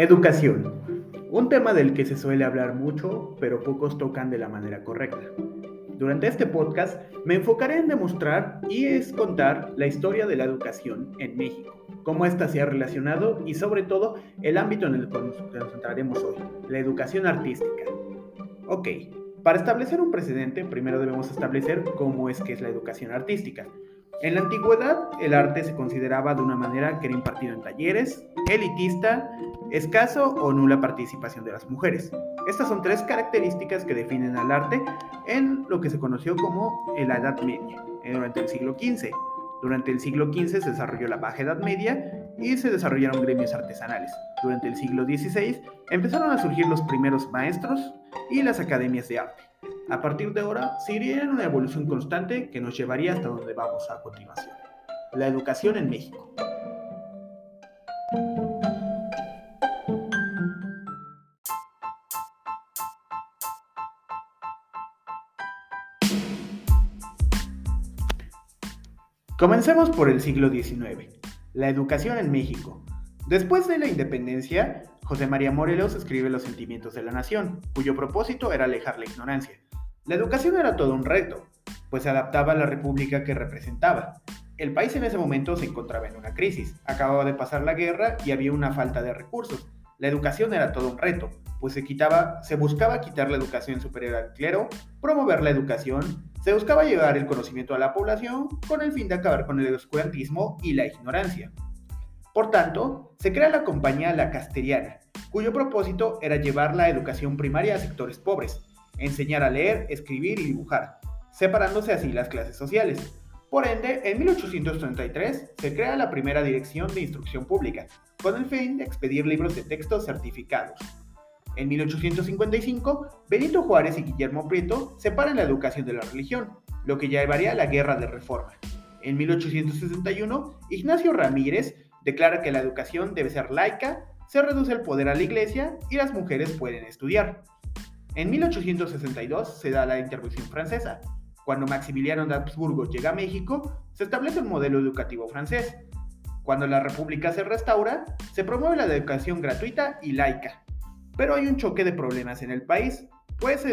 Educación. Un tema del que se suele hablar mucho, pero pocos tocan de la manera correcta. Durante este podcast me enfocaré en demostrar y es contar la historia de la educación en México, cómo ésta se ha relacionado y sobre todo el ámbito en el que nos concentraremos hoy, la educación artística. Ok, para establecer un precedente primero debemos establecer cómo es que es la educación artística. En la antigüedad, el arte se consideraba de una manera que era impartido en talleres, elitista, escaso o nula participación de las mujeres. Estas son tres características que definen al arte en lo que se conoció como la Edad Media, eh, durante el siglo XV. Durante el siglo XV se desarrolló la Baja Edad Media y se desarrollaron gremios artesanales. Durante el siglo XVI empezaron a surgir los primeros maestros y las academias de arte. A partir de ahora, seguiría una evolución constante que nos llevaría hasta donde vamos a continuación. La educación en México. Comencemos por el siglo XIX. La educación en México. Después de la independencia, José María Morelos escribe Los sentimientos de la nación, cuyo propósito era alejar la ignorancia. La educación era todo un reto, pues se adaptaba a la república que representaba. El país en ese momento se encontraba en una crisis, acababa de pasar la guerra y había una falta de recursos. La educación era todo un reto, pues se, se buscaba quitar la educación superior al clero, promover la educación, se buscaba llevar el conocimiento a la población con el fin de acabar con el oscurantismo y la ignorancia. Por tanto, se crea la compañía La Casteriana, cuyo propósito era llevar la educación primaria a sectores pobres, enseñar a leer, escribir y dibujar, separándose así las clases sociales. Por ende, en 1833 se crea la primera Dirección de Instrucción Pública, con el fin de expedir libros de texto certificados. En 1855, Benito Juárez y Guillermo Prieto separan la educación de la religión, lo que llevaría a la Guerra de Reforma. En 1861, Ignacio Ramírez declara que la educación debe ser laica, se reduce el poder a la iglesia y las mujeres pueden estudiar. En 1862 se da la intervención francesa. Cuando Maximiliano de Habsburgo llega a México, se establece un modelo educativo francés. Cuando la República se restaura, se promueve la educación gratuita y laica. Pero hay un choque de problemas en el país, pues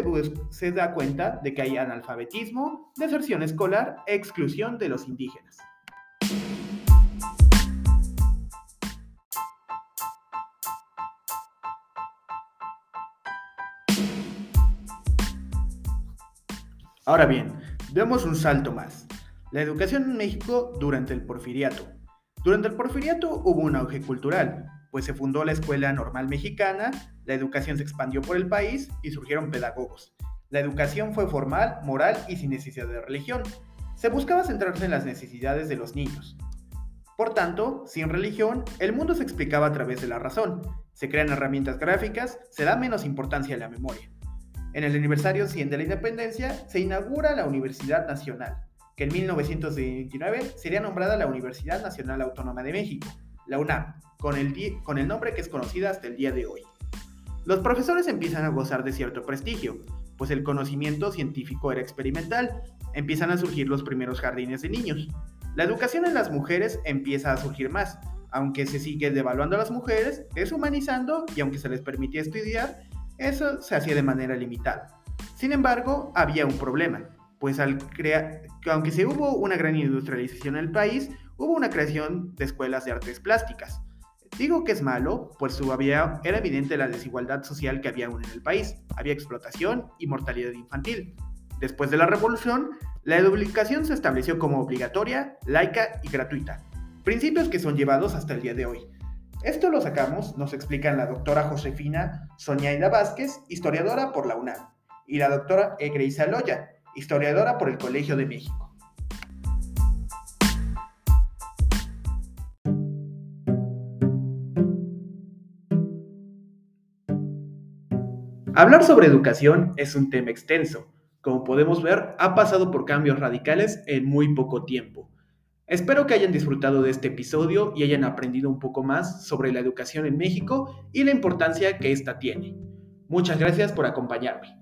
se, da cuenta de que hay analfabetismo, deserción escolar e exclusión de los indígenas. Ahora bien, demos un salto más. La educación en México durante el porfiriato. Durante el porfiriato hubo un auge cultural, pues se fundó la Escuela Normal Mexicana, la educación se expandió por el país y surgieron pedagogos. La educación fue formal, moral y sin necesidad de religión. Se buscaba centrarse en las necesidades de los niños. Por tanto, sin religión, el mundo se explicaba a través de la razón. Se crean herramientas gráficas, se da menos importancia a la memoria. En el aniversario 100 de la independencia se inaugura la Universidad Nacional, que en 1929 sería nombrada la Universidad Nacional Autónoma de México, la UNAM, con el, con el nombre que es conocida hasta el día de hoy. Los profesores empiezan a gozar de cierto prestigio, pues el conocimiento científico era experimental, empiezan a surgir los primeros jardines de niños. La educación en las mujeres empieza a surgir más, aunque se sigue devaluando a las mujeres, deshumanizando y aunque se les permitía estudiar, eso se hacía de manera limitada. Sin embargo, había un problema, pues al aunque se hubo una gran industrialización en el país, hubo una creación de escuelas de artes plásticas. Digo que es malo, pues había, era evidente la desigualdad social que había aún en el país. Había explotación y mortalidad infantil. Después de la revolución, la educación se estableció como obligatoria, laica y gratuita, principios que son llevados hasta el día de hoy. Esto lo sacamos, nos explican la doctora Josefina Soñaida Vázquez, historiadora por la UNAM, y la doctora Egreisa Loya, historiadora por el Colegio de México. Hablar sobre educación es un tema extenso. Como podemos ver, ha pasado por cambios radicales en muy poco tiempo. Espero que hayan disfrutado de este episodio y hayan aprendido un poco más sobre la educación en México y la importancia que ésta tiene. Muchas gracias por acompañarme.